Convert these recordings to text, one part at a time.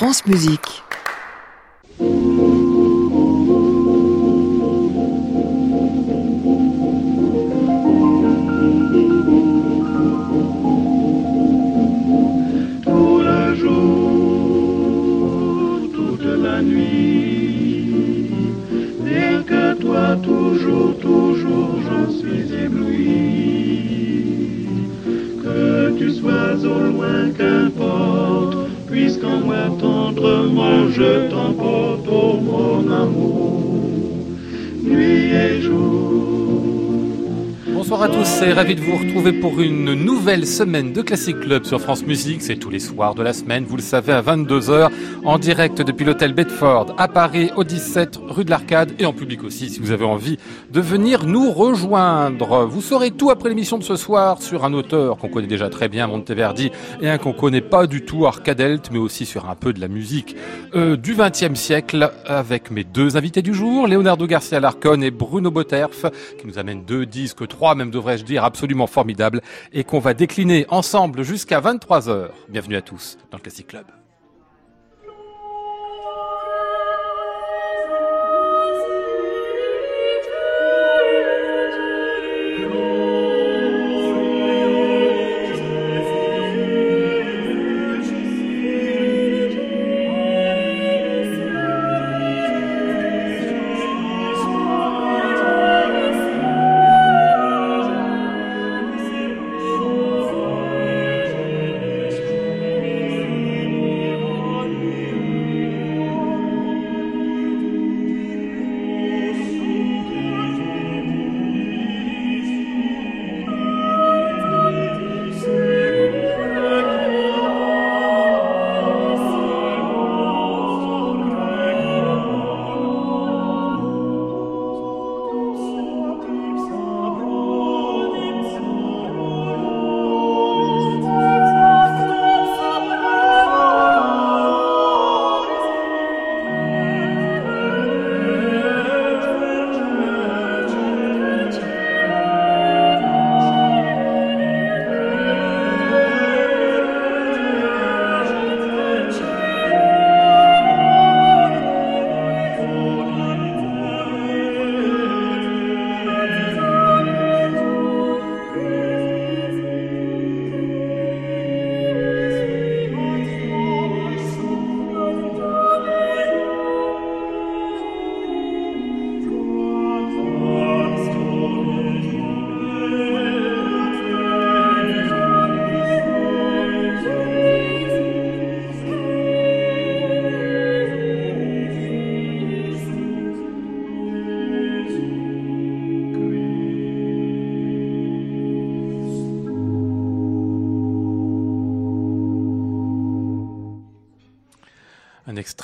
France Musique. Tendrement je t'emporte, oh mon amour, nuit et jour. Bonsoir à tous et ravi de vous retrouver pour une nouvelle semaine de Classic Club sur France Musique. C'est tous les soirs de la semaine, vous le savez, à 22h, en direct depuis l'hôtel Bedford à Paris, au 17 rue de l'Arcade et en public aussi si vous avez envie de venir nous rejoindre. Vous saurez tout après l'émission de ce soir sur un auteur qu'on connaît déjà très bien, Monteverdi, et un qu'on connaît pas du tout, Arcadelt, mais aussi sur un peu de la musique euh, du XXe siècle avec mes deux invités du jour, Leonardo Garcia Larcon et Bruno Boterf, qui nous amènent deux disques, trois même devrais-je dire, absolument formidables et qu'on va décliner ensemble jusqu'à 23h. Bienvenue à tous dans le Classic Club.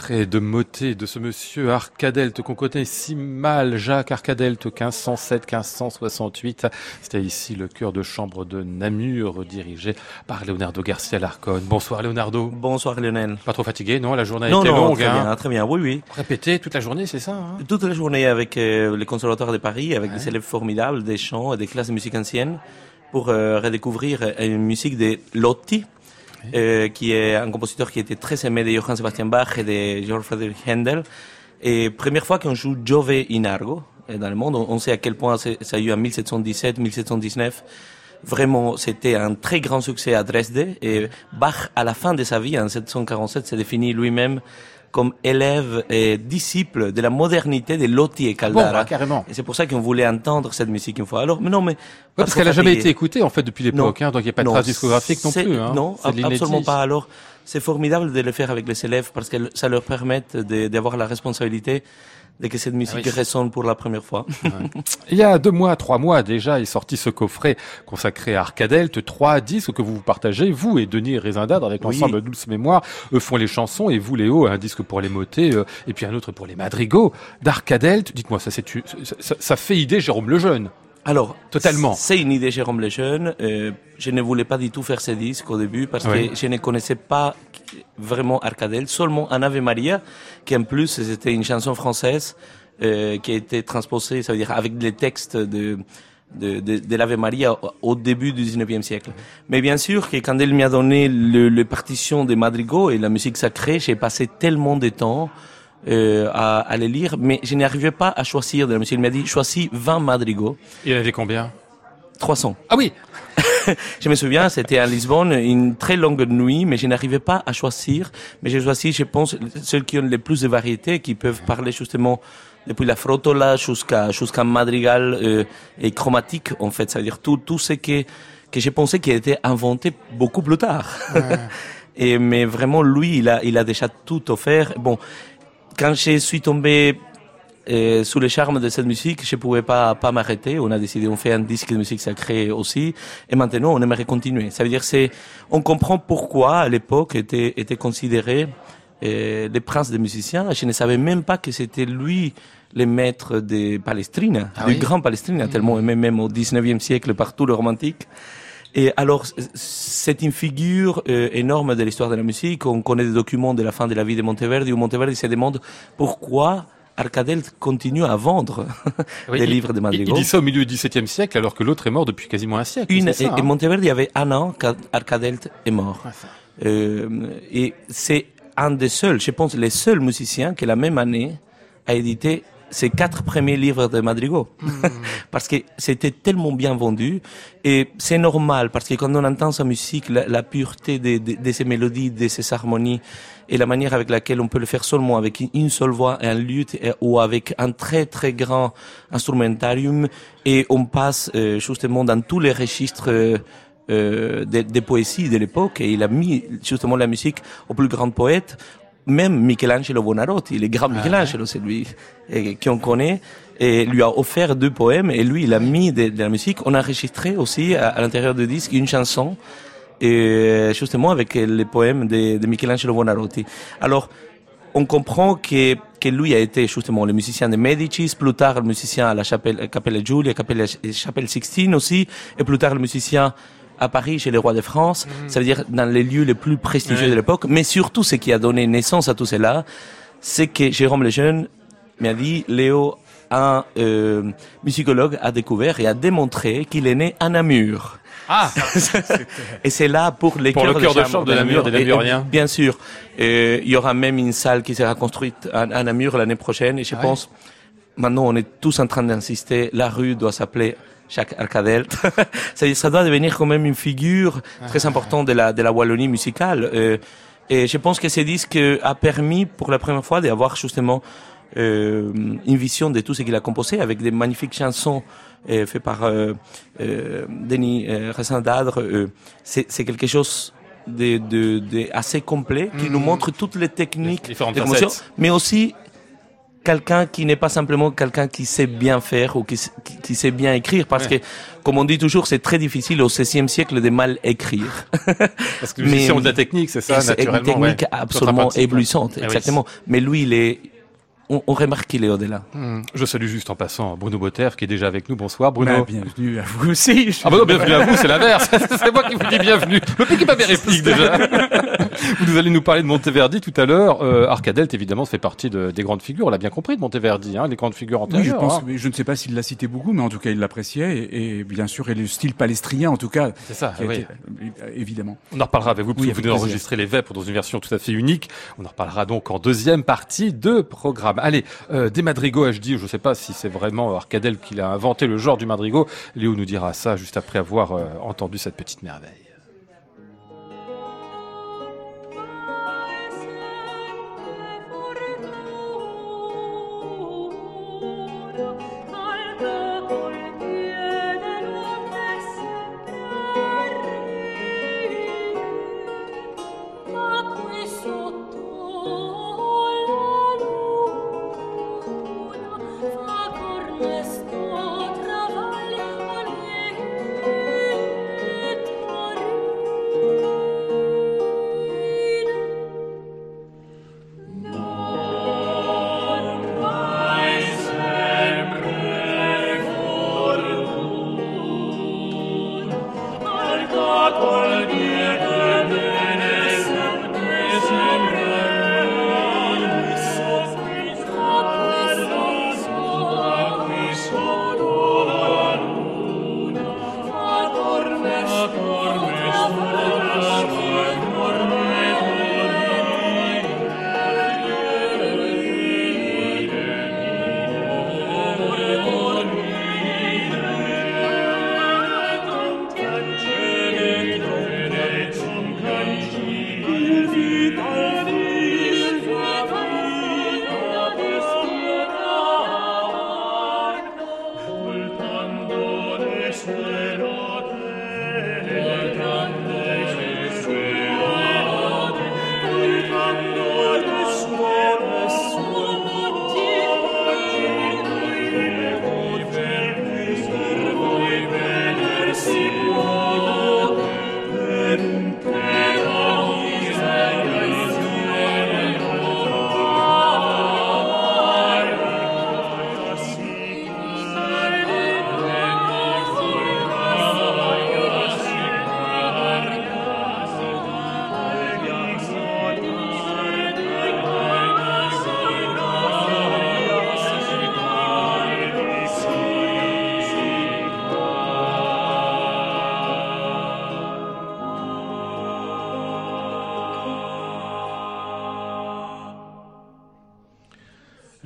Extrait de motet de ce monsieur Arcadelt qu'on connaît si mal, Jacques Arcadelt, 1507-1568. C'était ici le chœur de chambre de Namur, dirigé par Leonardo Garcia Larcon. Bonsoir Leonardo. Bonsoir Lionel. Pas trop fatigué, non? La journée a Non, été non, longue. très hein? bien, très bien, oui, oui. Répété toute la journée, c'est ça hein? Toute la journée avec euh, le Conservatoire de Paris, avec Ouais. des élèves formidables, des chants et des classes de musique ancienne, pour euh, redécouvrir euh, une musique de Lotti, euh, qui est un compositeur qui était très aimé de Johann Sebastian Bach et de Georg Friedrich Händel. Et première fois qu'on joue Giove in Argo euh, dans le monde, on, sait à quel point ça a eu en 1717, 1719. Vraiment, c'était un très grand succès à Dresde. Et Bach, à la fin de sa vie, en 1747, s'est défini lui-même comme élève et disciple de la modernité de Lotti et Bon, Caldara. bah, carrément. Et c'est pour ça qu'on voulait entendre cette musique une fois. Alors, mais non, mais. Ouais, parce qu'elle a jamais été écoutée en fait depuis l'époque, hein, donc il n'y a pas de trace discographique non plus. Hein. Non, absolument pas. Alors, c'est formidable de le faire avec les élèves parce que ça leur permet de- d'avoir la responsabilité de que cette musique oui. résonne pour la première fois. Il y a deux mois, trois mois déjà, est sorti ce coffret consacré à Arcadelt, trois disques que vous vous partagez, vous et Denis Rezindad avec Oui. l'ensemble Douce Mémoire, eux font les chansons et vous Léo, un disque pour les motets euh, et puis un autre pour les madrigaux d'Arcadelt. Dites-moi, ça, ça- ça fait idée Jérôme Lejeune. Alors, Totalement. C'est une idée Jérôme Lejeune. Euh, je ne voulais pas du tout faire ce disque au début parce Oui. que je ne connaissais pas vraiment Arcadel, seulement un Ave Maria, qui en plus c'était une chanson française euh, qui a été transposée, ça veut dire avec les textes de de, de, de l'Ave Maria au, au début du 19e siècle. Mais bien sûr que quand elle m'a donné le, le partition des madrigaux et la musique sacrée, j'ai passé tellement de temps euh, à, à les lire, mais je n'arrivais pas à choisir de la musique. Il m'a dit, choisis 20 madrigaux. Il y en avait combien 300. Ah oui Je me souviens, c'était à Lisbonne, une très longue nuit, mais je n'arrivais pas à choisir. Mais j'ai choisi, je pense, ceux qui ont le plus de variétés, qui peuvent parler justement depuis la frotola jusqu'à jusqu'à madrigal euh, et chromatique, en fait. C'est-à-dire tout, tout ce que, que j'ai pensé qui a été inventé beaucoup plus tard. et, mais vraiment, lui, il a, il a déjà tout offert. Bon, quand je suis tombé euh, sous le charme de cette musique, je pouvais pas pas m'arrêter. On a décidé, on fait un disque de musique sacrée aussi, et maintenant on aimerait continuer. Ça veut dire c'est, on comprend pourquoi à l'époque était était considéré euh, le prince des musiciens. Je ne savais même pas que c'était lui le maître de Palestrina, Ah du oui grand Palestrina, tellement aimé même au 19e siècle par tout le romantique. Et alors, c'est une figure euh, énorme de l'histoire de la musique. On connaît des documents de la fin de la vie de Monteverdi où Monteverdi se demande pourquoi Arcadel continue à vendre Oui, des livres de il, Madrigal. il dit ça au milieu du XVIIe siècle alors que l'autre est mort depuis quasiment un siècle. Une, ça, et, et hein Monteverdi avait un an quand Arcadel est mort. Euh, et c'est un des seuls, je pense, les seuls musiciens qui la même année a édité ses quatre premiers livres de Madrigal. parce que c'était tellement bien vendu. Et c'est normal, parce que quand on entend sa musique, la, la pureté de, de, de ses mélodies, de ses harmonies, et la manière avec laquelle on peut le faire seulement avec une- seule voix, un luth, et- ou avec un très très grand instrumentarium, et on passe euh, justement dans tous les registres euh, euh, des, des poésies de l'époque, et il a mis justement la musique aux plus grands poètes, même Michelangelo Buonarroti, le grand Michelangelo, c'est lui euh, qu'on connaît, et lui a offert deux poèmes, et lui, il a mis de, de la musique. On a enregistré aussi à, à l'intérieur du disque une chanson, et justement avec les poèmes de, de Michelangelo Buonarroti. Alors, on comprend que, que lui a été justement le musicien de Medicis, plus tard le musicien à la chapelle, Capella Giulia, Capella, Chapelle Sixtine aussi, et plus tard le musicien à Paris chez les rois de France, ça veut dire dans les lieux les plus prestigieux de l'époque, mais surtout ce qui a donné naissance à tout cela, c'est que Jérôme Lejeune m'a dit, Léo, un euh, musicologue a découvert et a démontré qu'il est né à Namur. Ah Et c'est là pour les Pour le chœurs chœur de chambre de Namur, des Namuriens. Bien sûr. Euh, il y aura même une salle qui sera construite à, à Namur l'année prochaine. Et je Ah pense, maintenant, on est tous en train d'insister, la rue doit s'appeler Jacques Arcadel. ça, ça doit devenir quand même une figure Ah. très importante de la, de la Wallonie musicale. Euh, et je pense que ce disque a permis pour la première fois d'avoir justement euh, une vision de tout ce qu'il a composé avec des magnifiques chansons euh, faites par euh, euh, Denis euh, Rassandadre. Euh, c'est quelque chose de, de, de assez complet qui nous montre toutes les techniques Les de mais aussi quelqu'un qui n'est pas simplement quelqu'un qui sait bien faire ou qui, qui, qui sait bien écrire parce Ouais. que comme on dit toujours c'est très difficile au XVIe siècle de mal écrire Parce que ont de la technique, c'est ça, c'est une naturellement. technique ouais. absolument éblouissante oui. exactement mais lui il est on, on remarque qu'il est au-delà Hmm. Je salue juste en passant Bruno Botter qui est déjà avec nous. Bonsoir Bruno. Bah, bienvenue à vous aussi. Je- Ah bah non, bienvenue à vous, c'est l'inverse. c'est moi qui vous dis bienvenue. Le piquez pas mes répliques déjà. vous nous allez nous parler de Monteverdi tout à l'heure. Euh, Arcadelt, évidemment, fait partie de- des grandes figures. On l'a bien compris de Monteverdi, hein, les grandes figures Oui, je antérieures. pense, hein. mais je ne sais pas s'il l'a cité beaucoup, mais en tout cas, il l'appréciait, et, et bien sûr, et le style palestrinien, en tout cas, C'est ça, oui. été- évidemment. On en reparlera avec vous, parce Oui, que vous plaisir. d'enregistrer les Vêpres dans une version tout à fait unique. On en reparlera donc en deuxième partie de programme. Allez, euh, des madrigaux HD, je ne sais pas si c'est vraiment Arcadel qui a inventé le genre du madrigo. Léo nous dira ça juste après avoir euh, entendu cette petite merveille.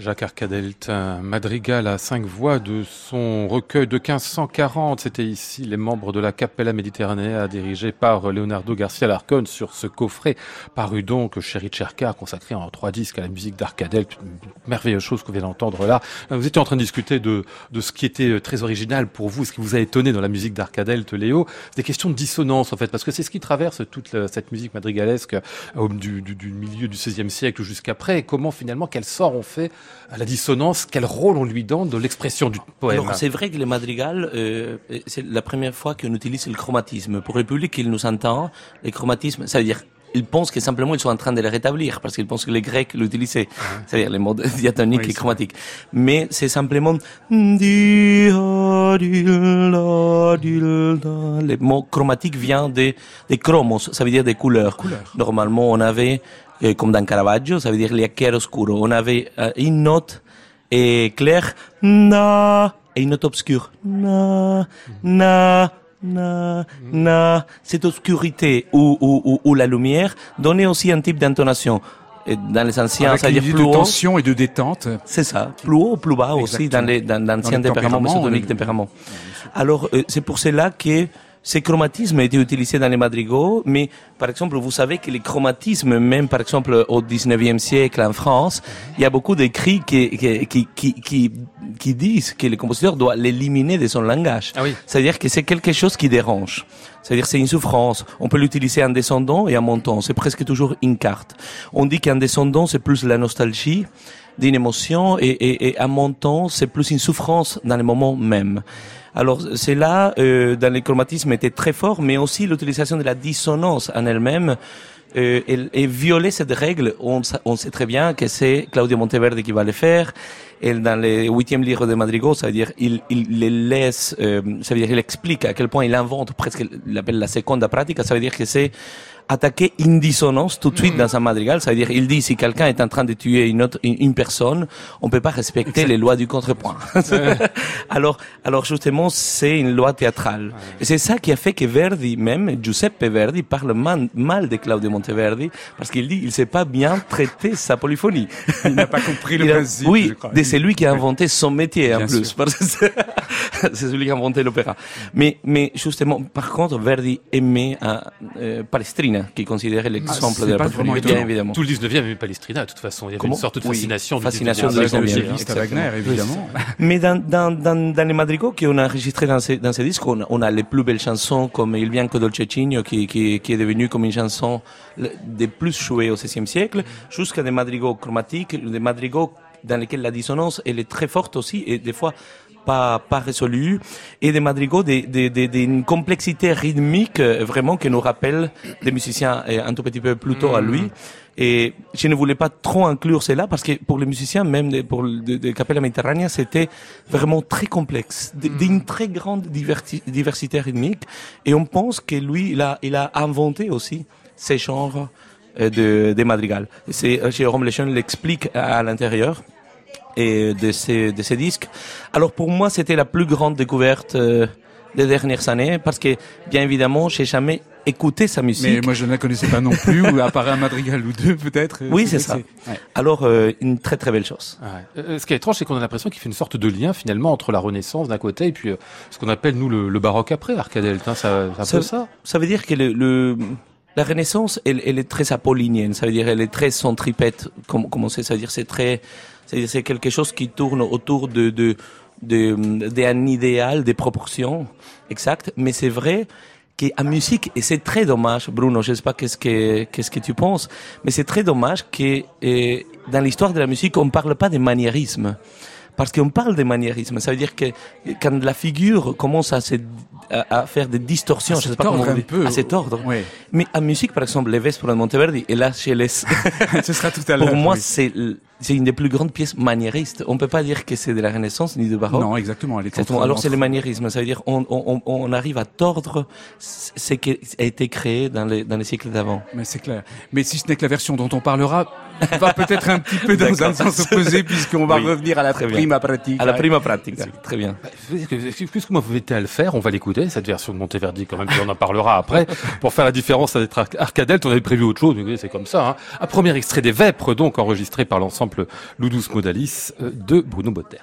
Jacques Arcadelt, madrigal à cinq voix de son recueil de 1540. C'était ici les membres de la Capella Méditerranea dirigés par Leonardo Garcia Larcon sur ce coffret paru donc chez Richard consacré en trois disques à la musique d'Arcadelt. Merveilleuse chose qu'on vient d'entendre là. Vous étiez en train de discuter de, de ce qui était très original pour vous, ce qui vous a étonné dans la musique d'Arcadelt, Léo. Des questions de dissonance en fait, parce que c'est ce qui traverse toute cette musique madrigalesque euh, du, du, du milieu du XVIe siècle jusqu'après. Comment finalement, quel sort on fait à la dissonance, quel rôle on lui donne de l'expression du poème. Alors, c'est vrai que le madrigal, euh, c'est la première fois qu'on utilise le chromatisme. Pour le public qui nous entend, le chromatisme, ça veut dire ils pensent que simplement ils sont en train de le rétablir parce qu'ils pensent que les Grecs l'utilisaient, c'est-à-dire les modes diatoniques Oui, et chromatiques. Mais c'est simplement le mot chromatique vient des des chromos, ça veut dire des couleurs. Normalement, on avait euh, comme dans Caravaggio, ça veut dire les chiaroscuro. On avait euh, une note et claire, na, et une note obscure, na, na, na, na. Cette obscurité ou, ou, ou, ou la lumière donnait aussi un type d'intonation. Et Dans les anciens, Avec ça veut une dire idée plus de haut. tension et de détente. C'est ça, plus haut plus bas aussi dans les dans Dans le tempérament, tempérament, mésotonique euh, tempérament. Alors euh, c'est pour cela que ces chromatismes étaient utilisés dans les madrigaux, mais par exemple, vous savez que les chromatismes, même par exemple au 19e siècle en France, il y a beaucoup d'écrits qui, qui, qui, qui, qui, qui disent que le compositeur doit l'éliminer de son langage. Ah oui. C'est-à-dire que c'est quelque chose qui dérange. C'est-à-dire c'est une souffrance. On peut l'utiliser en descendant et en montant. C'est presque toujours une carte. On dit qu'en descendant, c'est plus la nostalgie d'une émotion et, et, et en montant, c'est plus une souffrance dans le moment même. Alors c'est là, euh, dans le chromatisme était très fort, mais aussi l'utilisation de la dissonance en elle-même euh, et, et violer cette règle, on, sa- on sait très bien que c'est Claudio Monteverde qui va le faire. Et dans le huitième livre de Madrigal, ça veut dire il, il les laisse, euh, ça veut dire il explique à quel point il invente presque, il appelle la seconda pratica, ça veut dire que c'est attaquer une dissonance tout de suite dans un madrigal, ça veut dire il dit si quelqu'un est en train de tuer une autre une, personne, on peut pas respecter les lois du contrepoint. alors alors justement c'est une loi théâtrale. Et c'est ça qui a fait que Verdi même Giuseppe Verdi parle mal de Claudio Monteverdi parce qu'il dit il sait pas bien traiter sa polyphonie. Il n'a pas compris le principe. oui, c'est lui qui a inventé son métier en plus. sûr. parce que c'est celui qui a inventé l'opéra. Mais, mais justement, par contre, Verdi aimait euh, qui considérait l'exemple c'est de la vraiment bien évidemment. Tout le 19e avait Palestrina, de toute façon. Il y avait Comment une sorte de Oui, fascination. du fascination 19e de l'exemple. violiste à Wagner, évidemment. Mais dans, dans, dans, dans les madrigaux qu'on a enregistrés dans ces, dans ces disques, on, on a les plus belles chansons comme Il Bianco Dolcecigno, qui, qui, qui est devenu comme une chanson des plus jouées au XVIe siècle, jusqu'à des madrigaux chromatiques, des madrigaux dans lesquels la dissonance elle est très forte aussi et des fois pas pas résolue et des madrigaux des- des- des- d'une complexité rythmique euh, vraiment qui nous rappelle des musiciens un tout petit peu plus tôt à lui et je ne voulais pas trop inclure cela parce que pour les musiciens, même pour de, de Capella Mediterranea, c'était vraiment très complexe, d- d'une très grande diversité rythmique. Et on pense que lui, il a, il a inventé aussi ces genres euh, de, de madrigal. Et C'est euh, Jérôme Lejeune l'explique à, à l'intérieur et de ces de ces disques. Alors pour moi, c'était la plus grande découverte euh, des dernières années parce que bien évidemment, j'ai jamais écouté sa musique. Mais moi, je ne la connaissais pas non plus, ou à part un madrigal ou deux, peut-être. Oui, c'est ça. Ouais. Alors euh, une très très belle chose. Ouais. Euh, Ce qui est étrange, c'est qu'on a l'impression qu'il fait une sorte de lien finalement entre la Renaissance d'un côté et puis euh, ce qu'on appelle nous le, le baroque après, Arcadelt. Hein, ça, c'est un Ça- peu ça. Ça veut dire que le, le- la Renaissance, elle, elle est très apollinienne. Ça veut dire elle est très centripète. Comme, comment c'est Ça veut dire c'est très, c'est quelque chose qui tourne autour de de de d'un idéal, des proportions exactes. Mais c'est vrai qu'en musique, et c'est très dommage, Bruno, je sais pas qu'est-ce que qu'est-ce que tu penses, mais c'est très dommage que euh, dans l'histoire de la musique, on parle pas de maniérisme. Parce qu'on parle de maniérisme, ça veut dire que quand la figure commence à, se, à, faire des distorsions, À je sais pas comment on dit, peu. à se tordre. Ouais. Mais en musique, par exemple, les Vespres de Monteverdi, et là, je laisse. Ce sera tout à l'heure. Pour moi, oui. c'est c'est une des plus grandes pièces maniéristes. On peut pas dire que c'est de la Renaissance ni du baroque. Non, exactement. Elle est Exactement. entre- Alors c'est le maniérisme, ça veut dire on, on, on- on arrive à tordre ce qui a été créé dans les, dans les siècles d'avant. Mais c'est clair. Mais si ce n'est que la version dont on parlera va peut-être un petit peu dans un sens opposé puisqu'on va Oui. revenir à la Très bien. prima pratique. À la prima pratica. Très bien. Puisque vous m'invitez à le faire, on va l'écouter, cette version de Monteverdi quand même, puis on en parlera après. Pour faire la différence avec Ar- Arcadelt, on avait prévu autre chose, mais c'est comme ça. Hein. Un premier extrait des Vêpres, donc enregistré par l'ensemble Ludus Modalis euh, de Bruno Botter.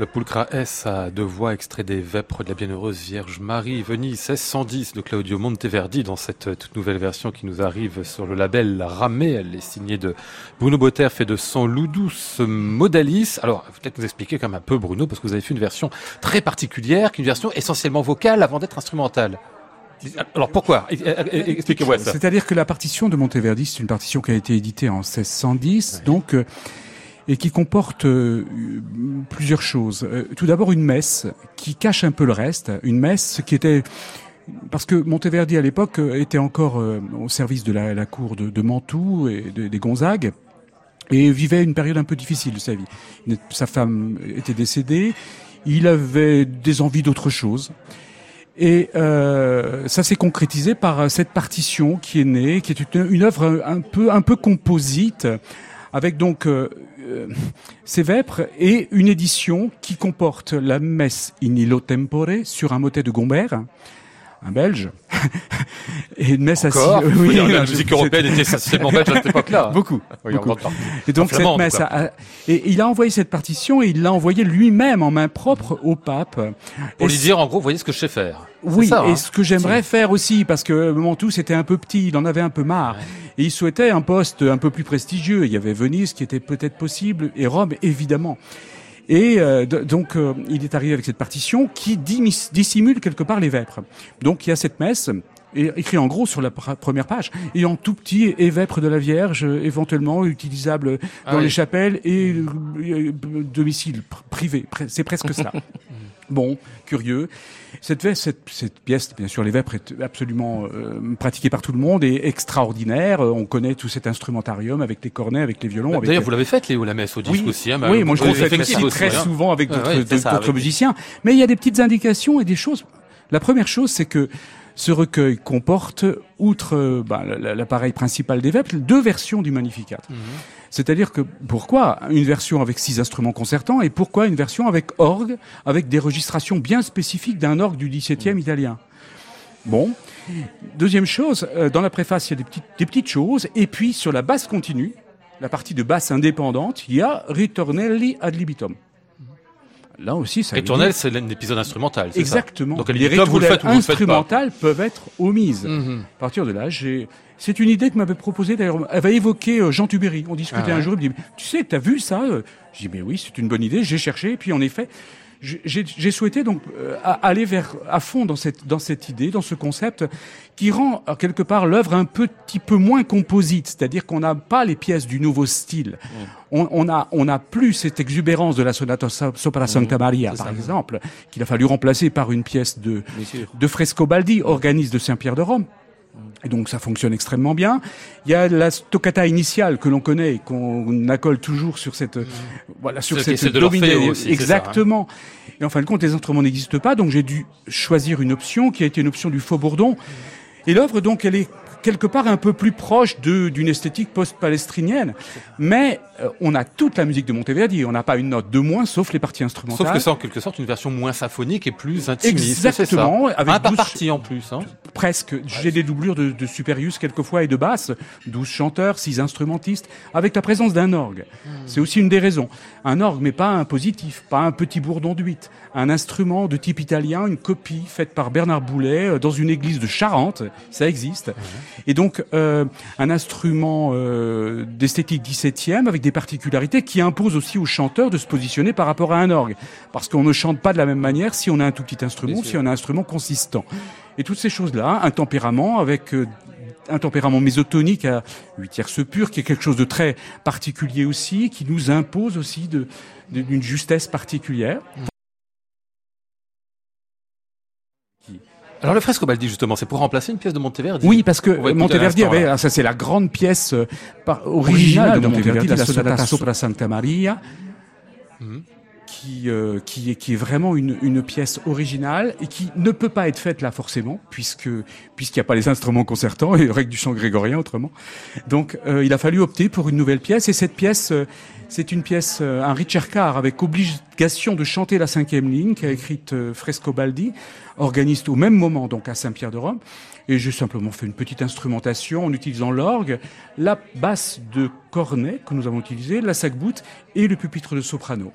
Le Pulcra S à deux voix, extrait des Vêpres de la Bienheureuse Vierge Marie, Venise 1610 de Claudio Monteverdi dans cette euh, toute nouvelle version qui nous arrive sur le label Ramé. Elle est signée de Bruno Botter, fait de son Ludus Modalis. Alors, peut-être nous expliquer quand même un peu Bruno, parce que vous avez fait une version très particulière, une version essentiellement vocale avant d'être instrumentale. Alors pourquoi? Expliquez-moi ça. C'est-à-dire que la partition de Monteverdi, c'est une partition qui a été éditée en 1610, donc euh, et qui comporte euh, plusieurs choses. Euh, tout d'abord une messe qui cache un peu le reste, une messe qui était parce que Monteverdi à l'époque euh, était encore au service de la, cour de, de Mantoue et de- des Gonzague et vivait une période un peu difficile de sa vie. Sa femme était décédée, il avait des envies d'autre chose. Et euh, ça s'est concrétisé par cette partition qui est née, qui est une, une œuvre un peu un peu composite, avec donc ces vêpres et une édition qui comporte la messe in illo tempore sur un motet de Gombert, un Belge, et une messe Encore assise. Oui, la musique européenne était essentiellement belge à cette époque-là. Beaucoup. Oui, beaucoup. Et donc Enfin, cette messe, a- et il a envoyé cette partition et il l'a envoyée lui-même en main propre au pape. Pour lui dire, en gros, voyez ce que je sais faire. Oui, ça, et hein. ce que j'aimerais faire aussi, parce que Mantoux c'était un peu petit, il en avait un peu marre, et il souhaitait un poste un peu plus prestigieux. Il y avait Venise qui était peut-être possible, et Rome évidemment. Et euh, donc euh, il est arrivé avec cette partition qui dissimule quelque part les vêpres. Donc il y a cette messe. Et écrit en gros sur la pr- première page, et en tout petit, et vêpres de la Vierge, éventuellement utilisable dans Ah oui. les chapelles et euh, euh, domicile pr- privé. C'est presque ça. Bon, curieux. Cette, cette, cette pièce, bien sûr, les vêpres est absolument euh, pratiquée par tout le monde et extraordinaire. Euh, On connaît tout cet instrumentarium avec les cornets, avec les violons. avec D'ailleurs, vous l'avez faite, Léo, la messe au disque oui, aussi. Hein, bah, oui, moi je le fais aussi très hein. souvent avec Ouais, d'autres ouais, avec- musiciens. Mais il y a des petites indications et des choses. La première chose, c'est que ce recueil comporte, outre bah, la- l'appareil principal des vêpres, deux versions du Magnificat. Mhm. C'est-à-dire que pourquoi une version avec six instruments concertants et pourquoi une version avec orgue, avec des registrations bien spécifiques d'un orgue du XVIIe italien? Bon. Deuxième chose, euh, dans la préface, il y a des petites, des petites choses. Et puis, sur la basse continue, la partie de basse indépendante, il y a Ritornelli ad libitum. Là aussi, ça Ritournelle, c'est un épisode instrumental. c'est ça Exactement. Donc, les là, vous le faites ou vous le faites pas. instrumentales peuvent être omises. Mhm. À partir de là, j'ai. C'est une idée que m'avait proposée d'ailleurs. Elle va évoquer euh, Jean Tubéry. On discutait Ah ouais. un jour. Il me dit Tu sais, t'as vu ça euh? J'ai dit Mais oui, c'est une bonne idée. J'ai cherché. Et puis en effet, j'ai- souhaité donc euh, aller vers à fond dans cette dans cette idée, dans ce concept qui rend euh, quelque part l'œuvre un petit peu moins composite. C'est-à-dire qu'on n'a pas les pièces du nouveau style. On, on a on a plus cette exubérance de la sonata so- sopra Santa Maria, c'est par ça. exemple, qu'il a fallu remplacer par une pièce de de Frescobaldi, organiste de Saint-Pierre de Rome. Et donc ça fonctionne extrêmement bien. Il y a la stoccata initiale que l'on connaît et qu'on accole toujours sur cette voilà sur Mmh. Cette dominée- aussi, c'est ça, hein. exactement. Et en fin de compte les instruments n'existent pas donc j'ai dû choisir une option qui a été une option du faux bourdon. Et l'œuvre donc elle est quelque part un peu plus proche de d'une esthétique post-palestrinienne, mais euh, on a toute la musique de Monteverdi, on n'a pas une note de moins sauf les parties instrumentales. Sauf que c'est en quelque sorte une version moins symphonique et plus intimiste. Exactement, ça. avec un par douze- partie en plus. Hein. Presque. J'ai des doublures de, de Superius quelquefois et de basse, 12 chanteurs, 6 instrumentistes, avec la présence d'un orgue. C'est aussi une des raisons. Un orgue, mais pas un positif, pas un petit bourdon de 8. Un instrument de type italien, une copie faite par Bernard Boulet euh, dans une église de Charente, ça existe. Et donc euh, un instrument euh, d'esthétique 17e avec des particularités qui imposent aussi aux chanteurs de se positionner par rapport à un orgue. Parce qu'on ne chante pas de la même manière si on a un tout petit instrument, si on a un instrument consistant. Et toutes ces choses-là, un tempérament avec euh, un tempérament mésotonique à 8 tierces pur, qui est quelque chose de très particulier aussi, qui nous impose aussi de de- d'une justesse particulière. Alors le Frescobaldi justement, c'est pour remplacer une pièce de Monteverdi. Oui, parce que Monteverdi avait, là. ah, ça c'est la grande pièce euh, par, originale de Monteverdi, la sonata sopra Santa Maria, qui, euh, qui, est, qui est vraiment une, une pièce originale et qui ne peut pas être faite là forcément, puisque puisqu'il n'y a pas les instruments concertants et règle du chant grégorien autrement. Donc euh, il a fallu opter pour une nouvelle pièce et cette pièce, c'est une pièce, euh, un Ricercar avec obligation de chanter la cinquième ligne qu'a écrite euh, Frescobaldi, organiste au même moment donc à Saint-Pierre de Rome. Et j'ai simplement fait une petite instrumentation en utilisant l'orgue, la basse de cornet que nous avons utilisée, la sac-boute et le pupitre de soprano.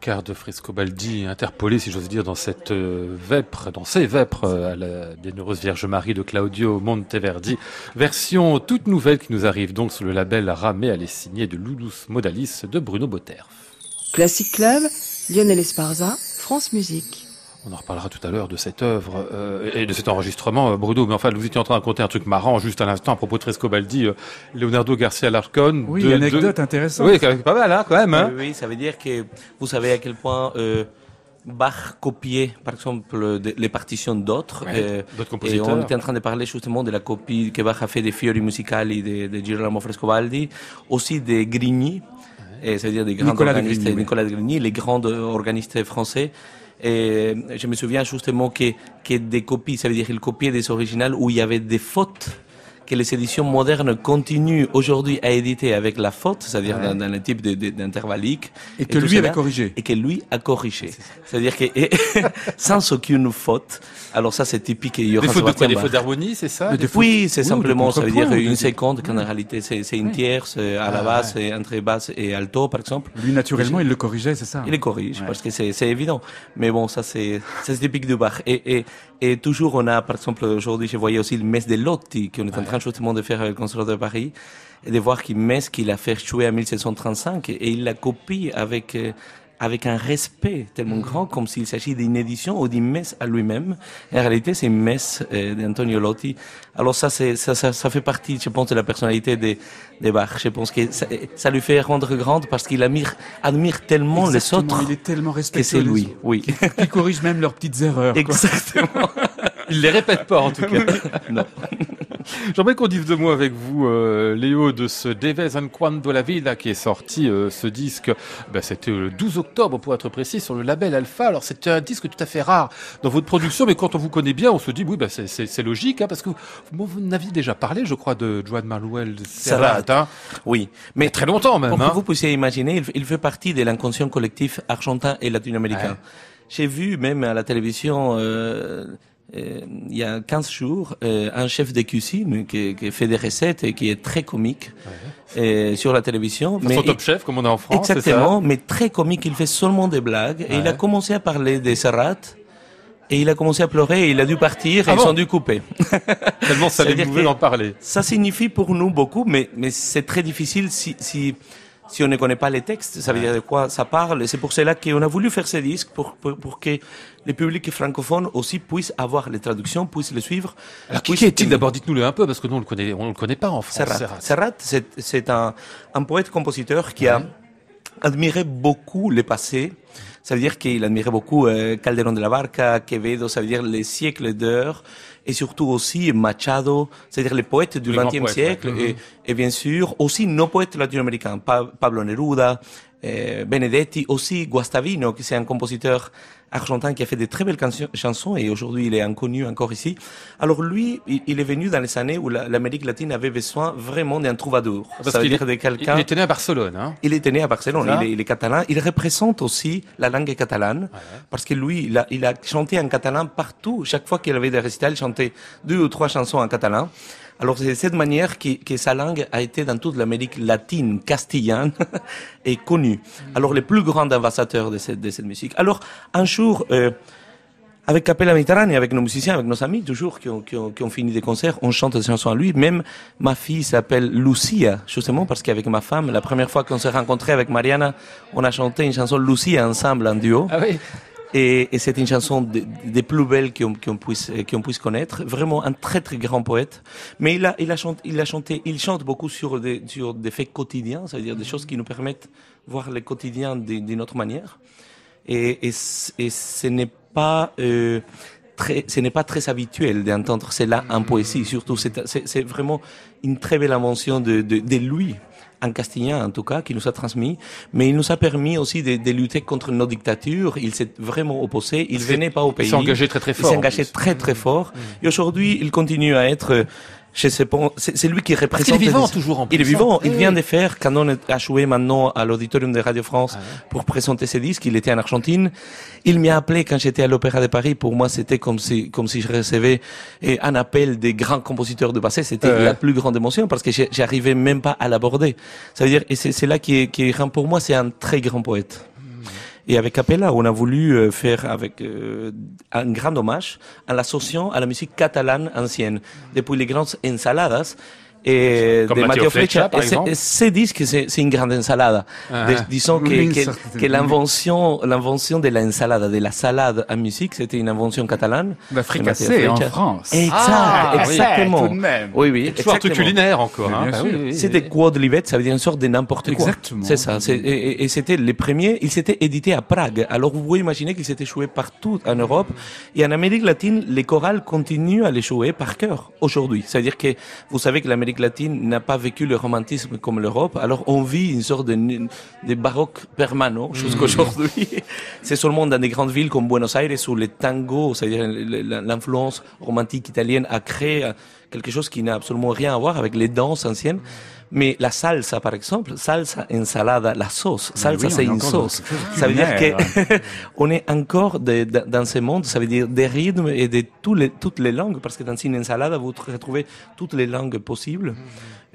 Carr de Frescobaldi, interpellé, si j'ose dire, dans cette euh, vêpre, dans ces vêpres euh, à la Bienheureuse Vierge Marie de Claudio Monteverdi, version toute nouvelle qui nous arrive donc sous le label Ramé, elle est signée de Ludus Modalis de Bruno Boterf. Classic Club, Lionel Esparza, France Musique. On en reparlera tout à l'heure de cette œuvre euh, et de cet enregistrement, euh, Bruno. Mais enfin, vous étiez en train de raconter un truc marrant juste à l'instant à propos de Frescobaldi, euh, Leonardo Garcia Larcon. Oui, de- anecdote de- intéressante. Oui, pas mal, hein, quand même. Hein Oui, oui, ça veut dire que vous savez à quel point euh, Bach copiait, par exemple, de- les partitions d'autres. Ouais, euh, d'autres et compositeurs. on était en train de parler justement de la copie que Bach a fait des Fiori Musicali de, de Girolamo Frescobaldi, aussi des Grigny, et c'est-à-dire des grands Nicolas de organistes, Grigny, oui. Nicolas de Grigny, les grands organistes français. Et je me souviens justement que, que des copies, ça veut dire qu'il copiait des originales où il y avait des fautes que les éditions modernes continuent aujourd'hui à éditer avec la faute, c'est-à-dire dans, dans le type d'intervallique. Et que lui avait corrigé. Et que lui a corrigé. C'est-à-dire que, et- sans aucune faute. Alors ça, c'est typique. Des fautes de quoi Des fautes d'harmonie, c'est ça Des fautes- Oui, c'est Oui, simplement, ça veut dire une seconde, qu'en réalité c'est une tierce euh, à la Ah, basse, et entre basse et alto, par exemple. Lui, naturellement, il le corrigeait, c'est ça Il les corrige Ouais. parce que c'est évident. Mais bon, ça c'est ça, c'est typique de Bach. Et, et, toujours on a, par exemple, aujourd'hui je voyais aussi le Mess de Lotti qu'on est en train justement de faire avec le Conservatoire de Paris et de voir qu'il Mess qu'il a fait jouer en 1735 et il la copie avec euh, avec un respect tellement grand comme s'il s'agit d'une édition ou d'une messe à lui-même. En réalité, c'est une messe euh, d'Antonio Lotti. Alors ça, c'est, ça, ça, ça fait partie, je pense, de la personnalité de, de Bach. Je pense que ça, ça lui fait rendre grande parce qu'il admire, admire tellement Exactement, les autres Il est tellement que respectueux. c'est des lui. Oui, Il corrige même leurs petites erreurs. quoi. exactement. Il les répète pas, en tout cas. non. J'aimerais qu'on dise deux mots avec vous, euh, Léo, de ce Deves en Quando la Vida qui est sorti, euh, ce disque, ben, c'était le 12 octobre pour être précis, sur le label Alpha. Alors c'est un disque tout à fait rare dans votre production, mais quand on vous connaît bien, on se dit, oui, ben, c'est- logique, hein, parce que vous, vous n'aviez déjà parlé, je crois, de Juan Manuel Serrat, Serrat. hein, Oui, mais très longtemps même. Pour hein. que vous puissiez imaginer, il, il fait partie de l'inconscient collectif argentin et latino-américain. Ouais. J'ai vu même à la télévision, euh, euh, il y a 15 jours, euh, un chef de cuisine qui, qui fait des recettes et qui est très comique euh, sur la télévision. Il- top chef, comme on a en France, ça Exactement, mais très comique. Il fait seulement des blagues. Et il a commencé à parler des Serrat. Et il a commencé à pleurer et il a dû partir Ah et bon ils sont dû couper. Tellement ça que- d'en parler. Ça signifie pour nous beaucoup, mais, mais c'est très difficile si, si, si on ne connaît pas les textes. Ça veut dire de quoi ça parle. C'est pour cela qu'on a voulu faire ce disque pour, pour, pour que les publics francophones aussi puissent avoir les traductions, puissent les suivre. Alors qui est-il d'abord? Dites-nous-le un peu, parce que nous on le connaît, on le connaît pas en France. Serrat. Serrat. C'est, c'est un, un poète-compositeur qui a admiré beaucoup le passé. Ça veut dire qu'il admirait beaucoup euh, Calderón de la Barca, Quevedo, ça veut dire les siècles d'heures, et surtout aussi Machado, c'est-à-dire les poètes du XXe siècle, ouais. et, et bien sûr aussi nos poètes latino-américains, Pa- Pablo Neruda, euh, Benedetti, aussi Guastavino, qui c'est un compositeur argentin qui a fait de très belles chansons et aujourd'hui il est inconnu encore ici. Alors lui, il, il est venu dans les années où la- l'Amérique latine avait besoin vraiment d'un troubadour. Parce ça veut dire est- de quelqu'un. il était né à Barcelone, hein. Il était né à Barcelone, Ça. il est, il est catalan. Il représente aussi la langue catalane, parce que lui, il a, il a chanté en catalan partout. Chaque fois qu'il avait des récitals, il chantait deux ou trois chansons en catalan. Alors c'est de cette manière que, que sa langue a été dans toute l'Amérique latine, castillane, et connue. Alors les plus grands ambassadeurs de cette, de cette musique. Alors un jour, euh, avec Capella Mediterranée, avec nos musiciens, avec nos amis, toujours, qui ont, qui ont, qui ont fini des concerts, on chante des chansons à lui. Même ma fille s'appelle Lucia, justement, parce qu'avec ma femme, la première fois qu'on s'est rencontrés avec Mariana, on a chanté une chanson Lucia ensemble en duo. Ah oui. Et, et c'est une chanson des, plus belles qu'on qu'on puisse, qu'on puisse connaître. Vraiment un très très grand poète. Mais il a, il a chanté, il a chanté, il chante beaucoup sur des, sur des faits quotidiens, c'est-à-dire des choses qui nous permettent de voir le quotidien d'une autre manière. Et, et, et ce n'est pas, euh, très, ce n'est pas très habituel d'entendre cela en poésie. Surtout, c'est, c'est, c'est vraiment une très belle invention de, de, de lui en castillan en tout cas, qui nous a transmis, mais il nous a permis aussi de, de lutter contre nos dictatures. Il s'est vraiment opposé. Il venait pas au il pays. s'est engagé très, très Il fort, s'est en engagé très très fort. Et aujourd'hui, il continue à être. Je sais pas, c'est c'est lui qui Parce représente. qu'il est vivant les- toujours en plus. Il est hein. vivant. Il Oui, vient de faire, quand on a joué maintenant à l'auditorium de Radio France pour présenter ses disques, il était en Argentine. Il m'a appelé quand j'étais à l'Opéra de Paris. Pour moi, c'était comme si, comme si je recevais eh, un appel des grands compositeurs de passé. C'était la plus grande émotion parce que j'arrivais même pas à l'aborder. Ça veut dire, et c'est c'est là qui, est- qui rend pour moi, c'est un très grand poète. Et avec Capella, on a voulu euh, faire avec euh, un grand hommage en l'associant à la musique catalane ancienne, depuis les grandes ensaladas. Et Comme de Matteo par Et c'est- exemple. et c'est disque, c'est c'est une grande ensalada. Ah. Dis- disons que, Oui, que, que l'invention, l'invention de la ensalada, de la salade en musique, c'était une invention catalane. La de fricassée en. France. Exact, Ah, oui. exactement. Tout de même. Oui, oui, Toujours un truc culinaire encore. Hein. Bah oui, oui, oui. C'était Quadlivet, ça veut dire une sorte de n'importe quoi. Exactement. C'est ça. et- et c'était les premiers. Ils s'étaient édités à Prague. Alors vous pouvez imaginer qu'ils s'étaient joués partout en Europe et en Amérique latine, les chorales continuent à les jouer par cœur aujourd'hui. C'est-à-dire que vous savez que l'Amérique latine n'a pas vécu le romantisme comme l'Europe. Alors on vit une sorte de, de baroque permanent jusqu'aujourd'hui. C'est seulement dans des grandes villes comme Buenos Aires où le tango, c'est-à-dire l'influence romantique italienne, a créé quelque chose qui n'a absolument rien à voir avec les danses anciennes. Mais la salsa, par exemple, salsa, ensalada, la sauce. Salsa, oui, c'est est une sauce. Ça veut dire que on est encore de- de- dans ce monde, ça veut dire des rythmes et de tous les, toutes les langues, parce que dans une ensalada, vous retrouvez toutes les langues possibles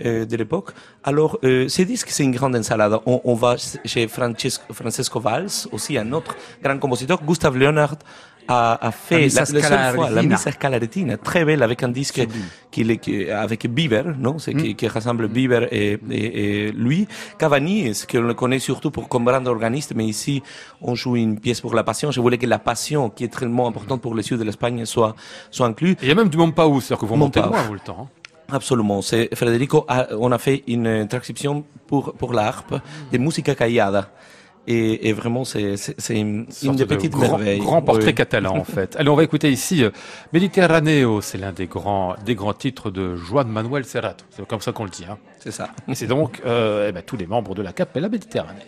euh, de l'époque. Alors, euh, c'est disque, c'est une grande ensalada. On, on va chez Francesco, Francesco Valls, aussi un autre grand compositeur, Gustav Leonard, a, a fait la, la seule fois, la Scalaretina. Missa Scalaretina, très belle, avec un disque qui, avec Bieber, non? C'est qui, qui rassemble Bieber et, et, et lui. Cavani, ce que l'on le connaît surtout pour comme grand organiste, mais ici, on joue une pièce pour la passion. Je voulais que la passion, qui est extrêmement importante pour le sud de l'Espagne, soit, soit inclue. Il y a même du Mompaou, c'est-à-dire que vous montez loin, vous, le temps. hein. Absolument. C'est Federico. on a fait une transcription pour pour la harpe de musica callada. Et, et vraiment, c'est une, une des de petites grand, merveilles. grand portrait Oui. catalan en fait. Allez, on va écouter ici euh, Mediterraneo, c'est l'un des grands des grands titres de Juan Manuel Serrat. C'est comme ça qu'on le dit. Hein. C'est ça. Et c'est donc euh, eh ben, tous les membres de la Capella Méditerranée.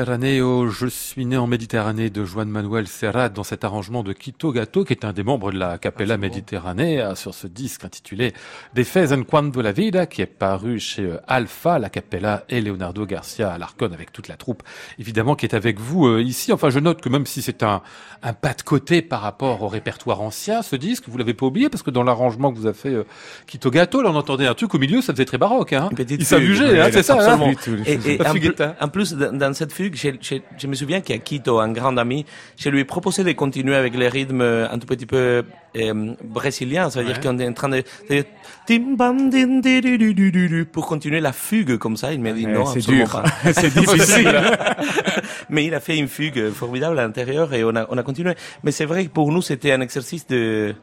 Oh, je suis né en Méditerranée de Juan Manuel Serrat dans cet arrangement de Quito Gato, qui est un des membres de la Capella Méditerranée, euh, sur ce disque intitulé De Fez en Cuando la Vida, qui est paru chez euh, Alpha, la Capella et Leonardo Garcia Alarcon avec toute la troupe, évidemment, qui est avec vous euh, ici. Enfin, je note que même si c'est un, un pas de côté par rapport au répertoire ancien, ce disque, vous l'avez pas oublié, parce que dans l'arrangement que vous a fait euh, Quito Gato, là, on entendait un truc au milieu, ça faisait très baroque, hein. Il fugue. s'amugeait, hein, c'est ça, hein. Et, en, plus, dans, cette je, je- je me souviens qu'à Quito, un grand ami, je lui ai proposé de continuer avec les rythmes un tout petit peu euh, brésiliens. Ça veut dire Ouais. qu'on est en train de, pour continuer la fugue comme ça. Il m'a dit non, c'est dur. c'est difficile. Mais il a fait une fugue formidable à l'intérieur et on a, on a continué. Mais c'est vrai que pour nous, c'était un exercice de,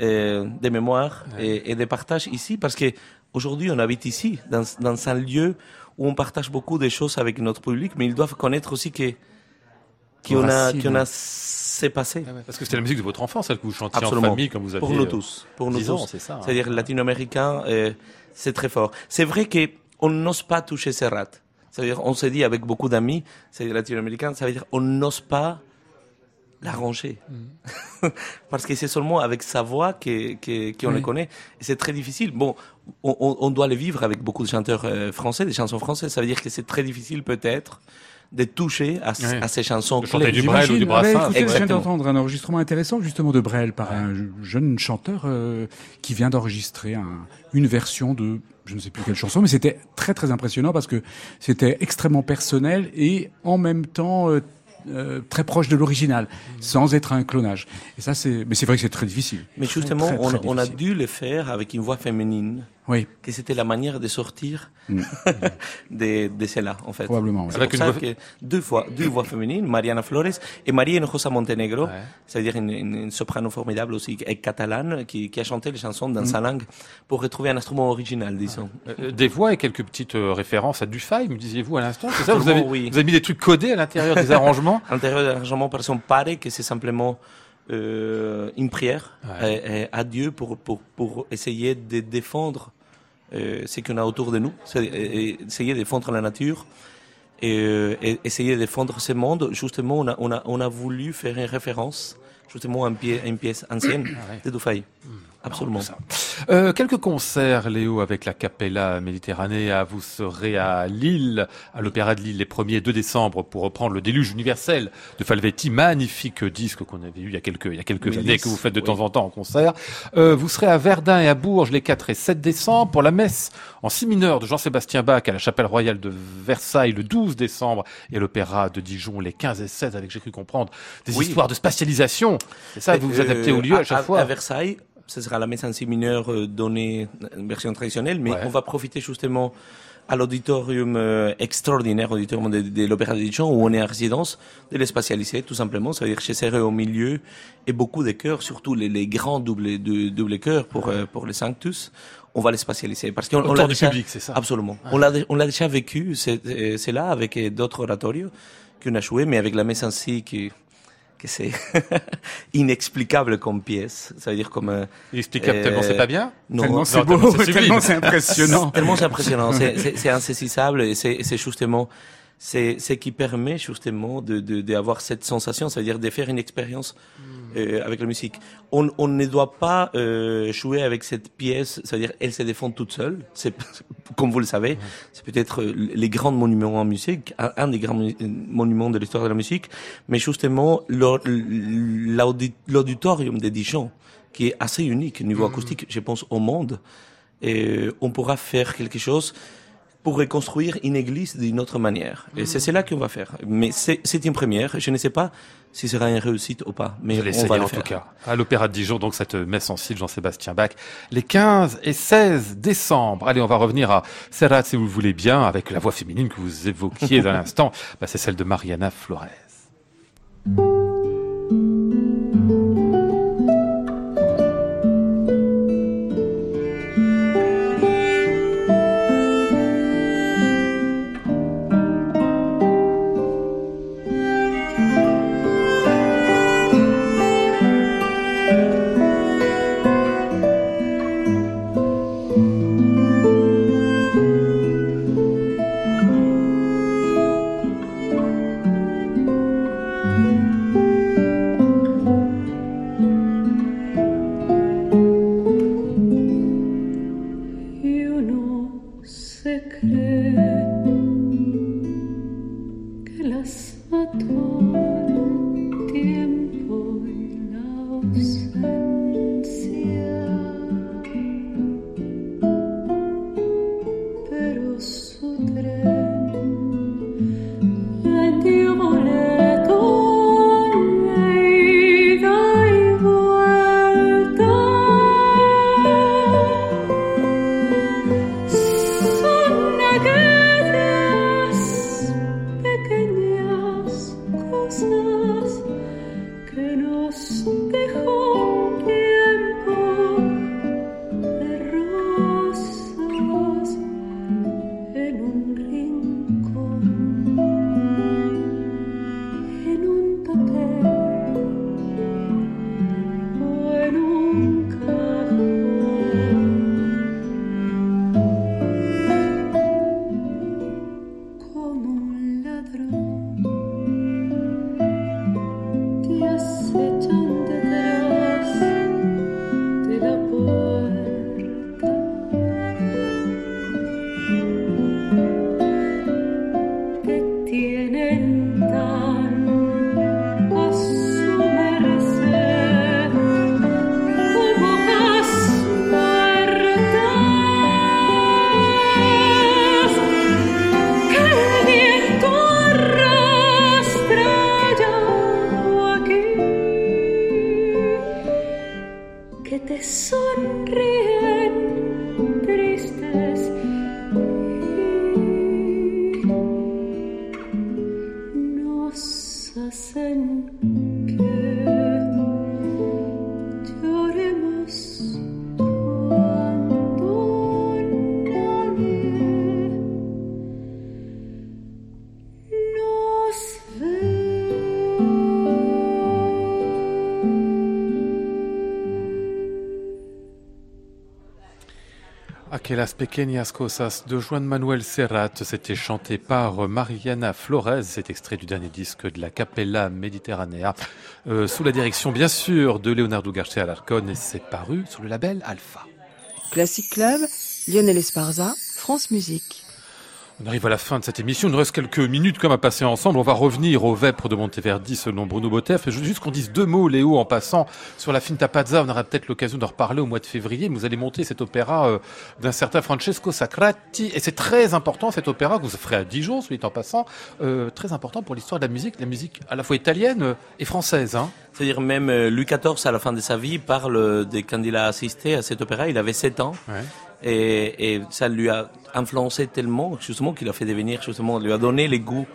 euh, de mémoire et, et de partage ici parce que aujourd'hui, on habite ici, dans, dans un lieu où on partage beaucoup de choses avec notre public, mais ils doivent connaître aussi que, qu'on a, qu'on a c'est passé. Ah ouais, Parce que c'était la musique de votre enfance, celle que vous chantiez Absolument. en famille quand vous aviez Pour nous euh, tous. Pour nous 10 ans, tous. c'est ça. hein. C'est-à-dire latino-américain, euh, c'est très fort. C'est vrai que on n'ose pas toucher Serrat. C'est-à-dire, on se dit avec beaucoup d'amis, c'est latino-américain, ça veut dire on n'ose pas l'arranger. Parce que c'est seulement avec sa voix que- que- qu'on le connaît. Et c'est très difficile. Bon, on, doit le vivre avec beaucoup de chanteurs euh, français, des chansons françaises. Ça veut dire que c'est très difficile peut-être de toucher à, Ouais. à ces chansons De chanter clés. du Brel ou du Brassens. je viens d'entendre un enregistrement intéressant justement de Brel par un jeune chanteur euh, qui vient d'enregistrer un- une version de je ne sais plus quelle chanson, mais c'était très très impressionnant parce que c'était extrêmement personnel et en même temps euh, euh, très proche de l'original, sans être un clonage. Et ça, c'est, mais c'est vrai que c'est très difficile. Mais justement, Très, très on, on a dû le faire avec une voix féminine, Oui, que c'était la manière de sortir Mm. de, de celle-là, en fait. probablement. oui. C'est pour ça que deux fois, deux voix féminines, Mariana Flores et María Hinojosa Montenegro, Ouais. c'est-à-dire une, une- soprano formidable aussi, et catalane, qui, qui a chanté les chansons Mm. dans sa langue pour retrouver un instrument original, disons. Euh, Des voix et quelques petites euh, références à Dufay, me disiez-vous à l'instant. C'est ça, vous avez, oui. vous avez mis des trucs codés à l'intérieur des arrangements? À l'intérieur de l'arrangement, par exemple, paraît que c'est simplement euh, une prière Ouais. euh, euh, à Dieu pour, pour, pour essayer de défendre euh, ce qu'on a autour de nous, essayer de défendre la nature et, euh, et essayer de défendre ce monde. Justement, on a, on a, on a voulu faire une référence justement à une pièce, à une pièce ancienne Ah ouais. de Dufay. Absolument. ça. Euh, quelques concerts, Léo, avec la Capella Méditerranée. Vous serez à Lille, à l'Opéra de Lille, les 1er et 2 décembre, pour reprendre le déluge universel de Falvetti. Magnifique disque qu'on avait eu il y a quelques, il y a quelques Mélis, années, que vous faites de oui. temps en temps en concert. Euh, vous serez à Verdun et à Bourges les 4 et 7 décembre pour la messe en si mineur de Jean-Sébastien Bach à la Chapelle Royale de Versailles le 12 décembre et à l'Opéra de Dijon les 15 et 16 avec, j'ai cru comprendre, des Oui. histoires de spatialisation. C'est ça, vous vous adaptez au lieu à chaque fois. Euh, À Versailles, ce sera la messe en si mineur euh, donnée, une version traditionnelle, mais Ouais. on va profiter justement à l'auditorium euh, extraordinaire, auditorium de, de l'Opéra de Dijon, où on est en résidence, de les spatialiser tout simplement. Ça veut dire que je serai au milieu et beaucoup de chœurs, surtout les, les grands doubles, de, doubles chœurs pour, euh, pour les Sanctus, on va les spatialiser. Parce qu'on l'a déjà- public, c'est ça. Absolument. On l'a, on l'a déjà vécu, c'est, euh, c'est là, avec euh, d'autres oratorios qu'on a joué, mais avec la messe ainsi qui, que c'est inexplicable comme pièce. Ça veut dire comme, euh, Explicable Euh, tellement c'est pas bien. non, Tellement non, c'est tellement beau, tellement c'est impressionnant. tellement c'est impressionnant, c'est, insaisissable et c'est, c'est justement, c'est, c'est qui permet justement de, de, d'avoir cette sensation, ça veut dire de faire une expérience euh, avec la musique. On, on ne doit pas euh, jouer avec cette pièce, c'est-à-dire elle se défend toute seule. C'est comme vous le savez, c'est peut-être euh, les grands monuments en musique, un, un des grands monu- monuments de l'histoire de la musique, mais justement l'au- l'audi- l'auditorium de Dijon, qui est assez unique niveau acoustique, je pense, au monde. Et on pourra faire quelque chose pour reconstruire une église d'une autre manière. Et c'est cela qu'on va faire. Mais c'est une première. Je ne sais pas si ce sera une réussite ou pas, mais Je on va le en faire. tout cas. À l'Opéra de Dijon, donc cette messe en cils Jean-Sébastien Bach, les 15 et 16 décembre. Allez, on va revenir à Serrat, si vous le voulez bien, avec la voix féminine que vous évoquiez à l'instant. Bah, c'est celle de Mariana Flores. Que las pequeñas cosas de Juan Manuel Serrat, c'était chanté par Mariana Flores, cet extrait du dernier disque de la Capella Mediterranea, euh, sous la direction bien sûr de Leonardo Garcia Alarcon et c'est paru sous le label Alpha. Classic Club, Lionel Esparza, France Musique. On arrive à la fin de cette émission. Il nous reste quelques minutes comme à passer ensemble. On va revenir au Vêpres de Monteverdi selon Bruno Botter. Je veux juste qu'on dise deux mots, Léo, en passant sur la Finta Pazza. On aura peut-être l'occasion d'en reparler au mois de février. Mais vous allez monter cet opéra euh, d'un certain Francesco Sacrati. Et c'est très important, cet opéra que vous ferez à Dijon, celui en passant. Euh, très important pour l'histoire de la musique. La musique à la fois italienne euh, et française. Hein. C'est-à-dire même Louis XIV, à la fin de sa vie, parle de quand il a assisté à cet opéra, il avait 7 ans. Ouais. Et, et ça lui a influencé tellement, justement, qu'il a fait devenir, justement, lui a donné les goûts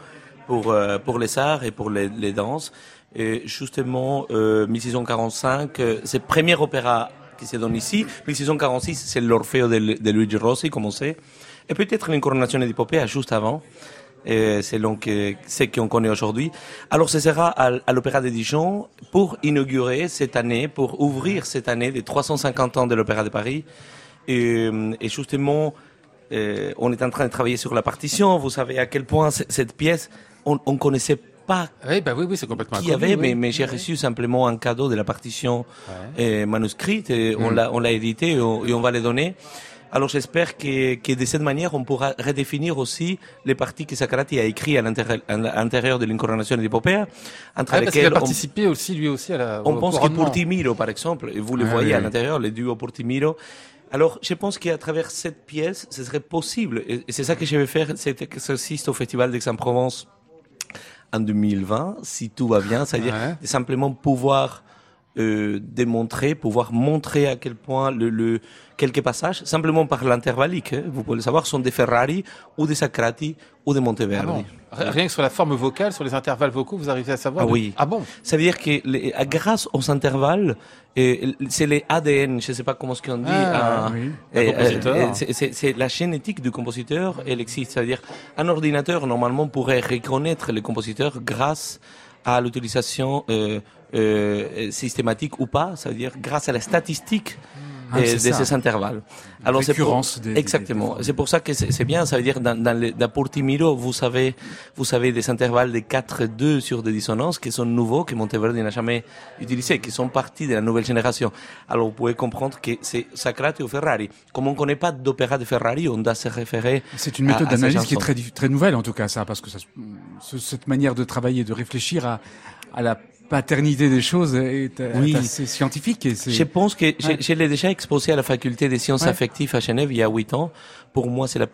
pour, euh, pour les arts et pour les, les danses. Et justement, euh, 1645, euh, c'est premier opéra qui se donne ici. 1646, c'est l'Orfeo de, de Luigi Rossi, comme on sait. Et peut-être l'incoronation di Poppea juste avant. Et selon que, ce qu'on connaît aujourd'hui. Alors ce sera à, à l'Opéra de Dijon pour inaugurer cette année, pour ouvrir cette année des 350 ans de l'Opéra de Paris. Et, et justement, euh, on est en train de travailler sur la partition. Vous savez à quel point cette pièce, on ne connaissait pas Oui, bah oui, oui, c'est complètement qui avait, oui. mais, mais j'ai reçu simplement un cadeau de la partition euh, manuscrite. Et on l'a on l'a édité et on, et on va les donner. Alors j'espère que, que de cette manière, on pourra redéfinir aussi les parties que Sacrati a écrites à l'intérieur- de l'incoronation d'Hippopéa, entre Ah, parce qu'il a on, participé aussi, lui aussi, à la. on pense que couronnement. pour Timiro, par exemple, et vous le Ah, voyez à l'intérieur, le duo pour Timiro. Alors, je pense qu'à travers cette pièce, ce serait possible, et c'est ça que je vais faire, cet exercice au Festival d'Aix-en-Provence en 2020, si tout va bien, c'est-à-dire Ouais. simplement pouvoir euh, démontrer, pouvoir montrer à quel point le, le quelques passages, simplement par l'intervallique, hein, vous pouvez le savoir, sont des Ferrari ou des Sacrati ou des Ah Monteverdi. bon Rien que sur la forme vocale, sur les intervalles vocaux, vous arrivez à savoir Ah de- oui. Ah bon Ça veut dire que les- grâce aux intervalles, euh, c'est les ADN, je ne sais pas comment ce qu'on dit. Ah, oui. euh, c'est- la génétique du compositeur, elle existe. C'est-à-dire, un ordinateur normalement pourrait reconnaître le compositeur grâce à l'utilisation euh, euh, systématique ou pas, c'est-à-dire grâce à la statistique Ah, de ces intervalles. c'est pour- récurrence des- exactement. C'est pour ça que c'est bien. Ça veut dire dans, dans, le, dans pour Timiro, vous savez, vous savez des intervalles de 4-2 sur des dissonances qui sont nouveaux, que Monteverdi n'a jamais utilisés, qui sont partis de la nouvelle génération. Alors vous pouvez comprendre que c'est Sacrati ou Ferrari. Comme on ne connaît pas d'opéra de Ferrari, on doit se référer. C'est une méthode d'analyse qui est très, très nouvelle en tout cas, ça, parce que ça, cette manière de travailler, de réfléchir à, à la paternité des choses est, est Oui. assez scientifique. Et Je pense que je, l'ai déjà exposé à la faculté des sciences Ouais. affectives à Genève il y a huit ans. Pour moi, c'est la-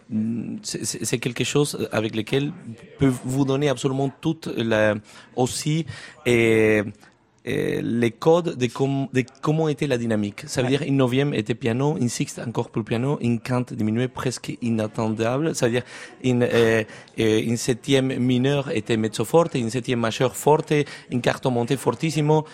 c'est c'est- c'est quelque chose avec lequel peut vous donner absolument toute la, aussi et, et les codes de, com- de comment était la dynamique. Ça veut dire une neuvième était piano, une sixte encore plus piano, une quinte diminuée presque inattendable. Ça veut dire une, euh, euh, une septième mineure était mezzo forte, une septième majeure forte, une quarto montée fortissimo.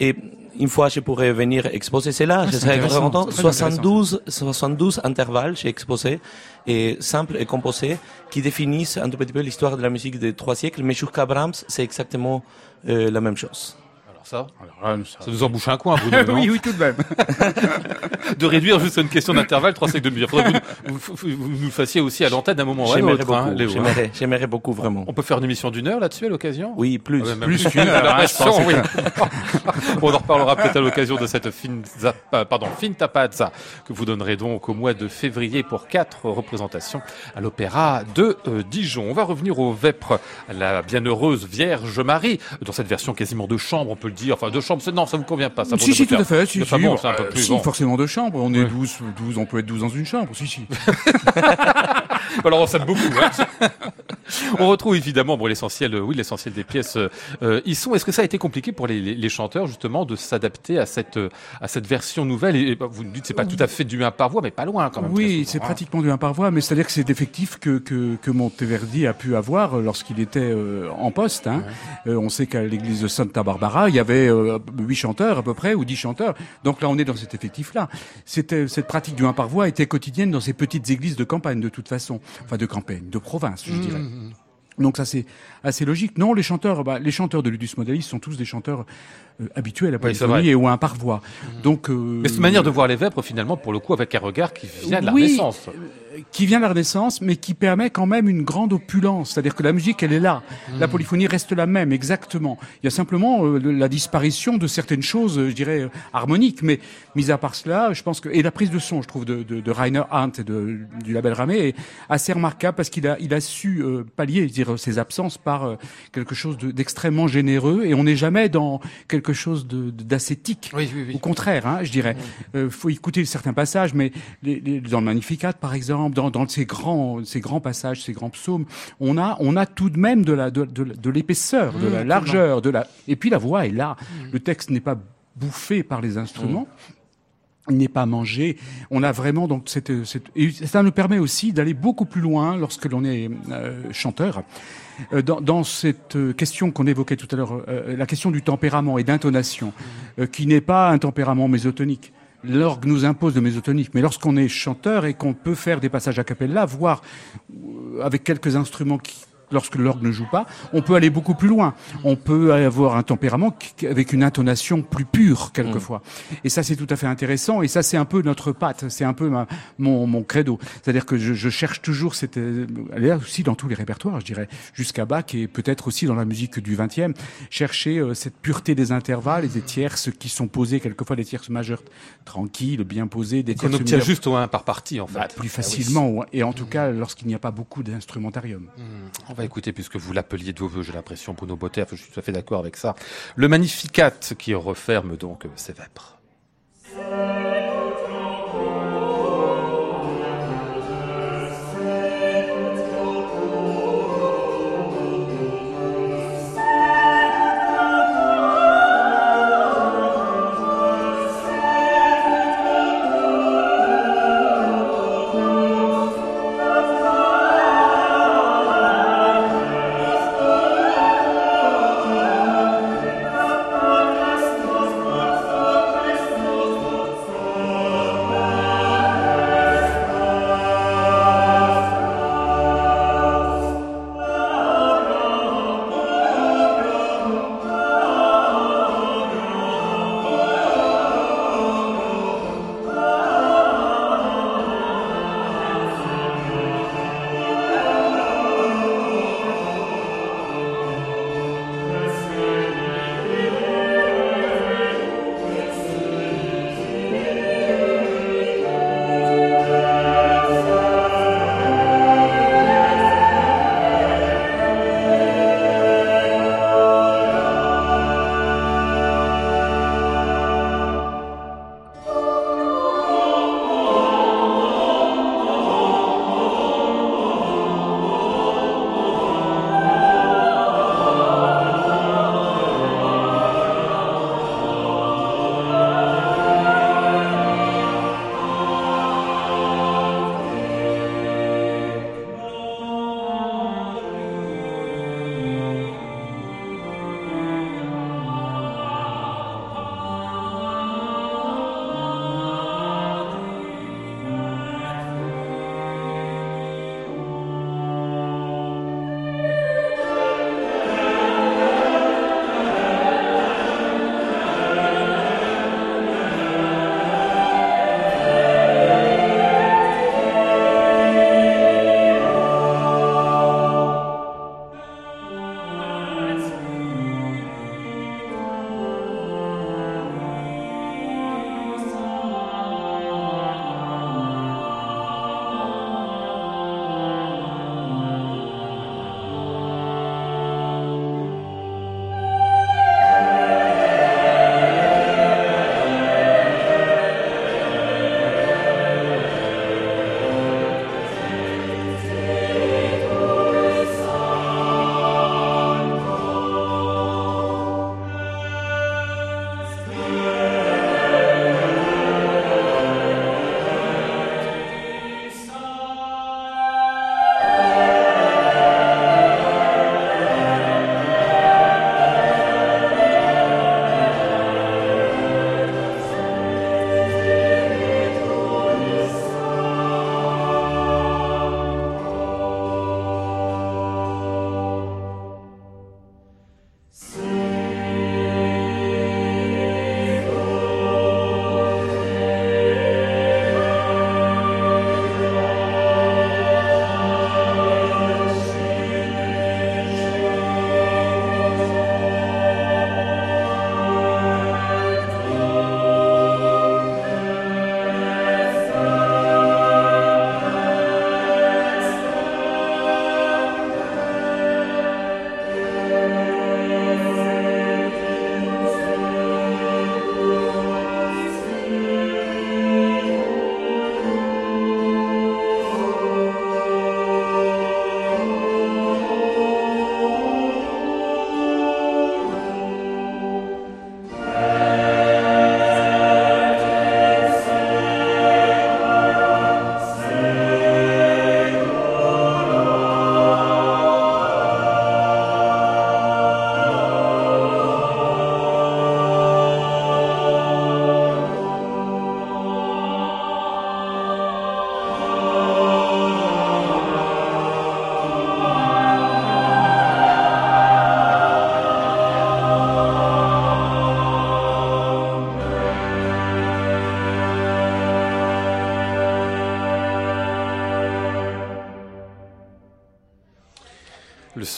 Et une fois, je pourrais venir exposer cela. je c'est serais intéressant, très content. c'est très 72, 72 intervalles, j'ai exposé, et simples et composés, qui définissent un tout petit peu l'histoire de la musique des trois siècles. Mais jusqu'à Brahms, c'est exactement euh, la même chose. Alors ça, Alors là, ça- ça nous embouche un coin, Bruno, oui, oui, tout de même. De réduire juste à une question d'intervalle, trois siècles de demi. Faudrait que vous, vous, vous- vous nous le fassiez aussi à l'antenne d'un moment ou à un J'aimerais autre, hein, hein. j'aimerais, beaucoup vraiment. On peut faire une émission d'une heure là-dessus à l'occasion? Oui, plus. Ah même Plus qu'une heure, hein, je pense. oui. On en reparlera peut-être à l'occasion de cette finza, euh, pardon, Finta Pazza que vous donnerez donc au mois de février pour quatre représentations à l'Opéra de euh, Dijon. On va revenir au Vêpres, à la bienheureuse Vierge Marie, dans cette version quasiment de chambre, on peut le dire. Enfin, de chambre, c'est- non, ça vous convient pas. Ça si, si, tout à fait. Si, si, bon, un peu euh, plus si, bon. forcément de chambre. On est Oui. 12, 12, on peut être 12 dans une chambre. Si, si. Alors on s'aime beaucoup. hein. on retrouve évidemment bon, l'essentiel, euh, oui, l'essentiel des pièces euh, euh, y sont. Est-ce que ça a été compliqué pour les, les- les chanteurs justement de s'adapter à cette à cette version nouvelle? Et, et, bah, vous nous dites c'est pas tout à fait du un par voix, mais pas loin quand même. Oui, c'est hein. pratiquement du un par voix, mais c'est-à-dire que c'est l'effectif que, que, que Monteverdi a pu avoir lorsqu'il était euh, en poste. Hein. Euh, on sait qu'à l'église de Santa Barbara, il y avait euh, huit chanteurs à peu près, ou dix chanteurs. Donc là, on est dans cet effectif-là. C'était Cette pratique du un par voix était quotidienne dans ces petites églises de campagne, de toute façon. Enfin, de campagne, de province, je dirais. Donc ça c'est assez logique. Non, les chanteurs, bah, les chanteurs de Ludus Modalis sont tous des chanteurs euh, habitués à la Oui, et ou à un par-voix. Donc euh, Mais c'est une manière de voir les Vêpres, finalement, pour le coup, avec un regard qui vient de la Oui. Renaissance. qui vient de la Renaissance, mais qui permet quand même une grande opulence. C'est-à-dire que la musique, elle est là. La polyphonie reste la même, exactement. Il y a simplement euh, le- la disparition de certaines choses, euh, je dirais, euh, harmoniques. Mais mis à part cela, je pense que et la prise de son, je trouve, de, de, de Rainer Hunt et de, du label Ramé est assez remarquable parce qu'il a, il a su euh, pallier, je dirais, ses absences par euh, quelque chose de- d'extrêmement généreux. Et on n'est jamais dans quelque chose d'ascétique. Oui, oui, oui. Au contraire, hein, je dirais. Euh, faut écouter certains passages, mais les, les- dans le Magnificat, par exemple, dans, dans ces grands, ces grands passages, ces grands psaumes, on a, on a tout de même de la, de, de, de l'épaisseur, de la largeur, de la, et puis la voix est là. Le texte n'est pas bouffé par les instruments. Il n'est pas mangé. On a vraiment donc cette, et ça nous permet aussi d'aller beaucoup plus loin lorsque l'on est euh, chanteur. Euh, Dans, cette euh, question qu'on évoquait tout à l'heure, la question du tempérament et d'intonation, qui n'est pas un tempérament mésotonique. L'orgue nous impose le mésotonique, mais lorsqu'on est chanteur et qu'on peut faire des passages a cappella, voire avec quelques instruments qui lorsque l'orgue ne joue pas, on peut aller beaucoup plus loin. On peut avoir un tempérament avec une intonation plus pure quelquefois. Et ça, c'est tout à fait intéressant. Et ça, c'est un peu notre patte. C'est un peu ma- mon, mon credo. C'est-à-dire que je, je cherche toujours cette, euh, elle est là aussi dans tous les répertoires, je dirais, jusqu'à Bach et peut-être aussi dans la musique du 20e, chercher euh, cette pureté des intervalles et des tierces qui sont posées quelquefois des tierces majeures tranquilles, bien posées, des tierces obtient mineures juste au 1 par partie, en fait. bah, plus Ah oui. facilement, et en tout cas lorsqu'il n'y a pas beaucoup d'instrumentarium. On va écouter, puisque vous l'appeliez de vos voeux, j'ai l'impression, Bruno Botter, je suis tout à fait d'accord avec ça. Le Magnificat, qui referme donc euh, ces Vêpres.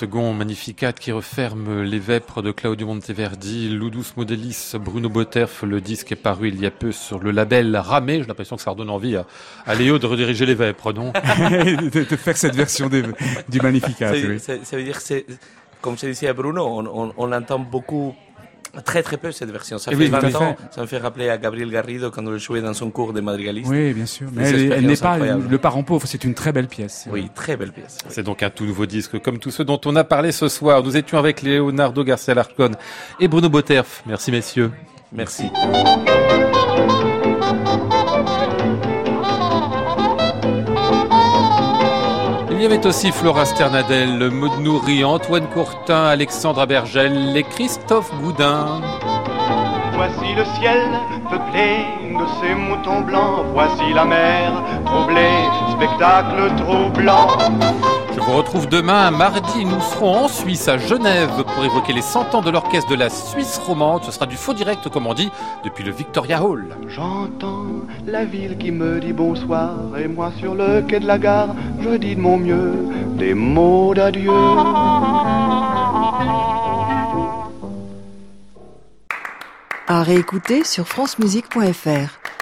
Second Magnificat qui referme les vêpres de Claudio Monteverdi, Ludus Modelis, Bruno Boterf. Le disque est paru il y a peu sur le label Ramé. J'ai l'impression que ça redonne envie à, à Léo de rediriger les vêpres, non de, de faire cette version des- du Magnificat. Ça, oui. ça- ça veut dire que c'est, comme je disais à Bruno, on, on, on entend beaucoup, très très peu cette version. Ça fait oui, tout à 20 fait. ans, ça me fait rappeler à Gabriel Garrido quand on le jouait dans son cours de madrigaliste. Oui, bien sûr. Mais elle, est- elle n'est pas le parent pauvre, c'est une très belle pièce. Oui, très belle pièce. C'est donc un tout nouveau disque, comme tous ceux dont on a parlé ce soir. Nous étions avec Leonardo Garcia Larcon et Bruno Boterf. Merci messieurs. Merci. Y avait aussi Flora Sternadel, Maud Nourri, Antoine Courtin, Alexandra Bergel et Christophe Goudin. Voici le ciel peuplé de ces moutons blancs. Voici la mer troublée, spectacle troublant. Vous retrouve demain, mardi. Nous serons en Suisse, à Genève, pour évoquer les 100 ans de l'orchestre de la Suisse romande. Ce sera du faux direct, comme on dit, depuis le Victoria Hall. J'entends la ville qui me dit bonsoir. Et moi sur le quai de la gare, je dis de mon mieux des mots d'adieu. À réécouter sur francemusique.fr.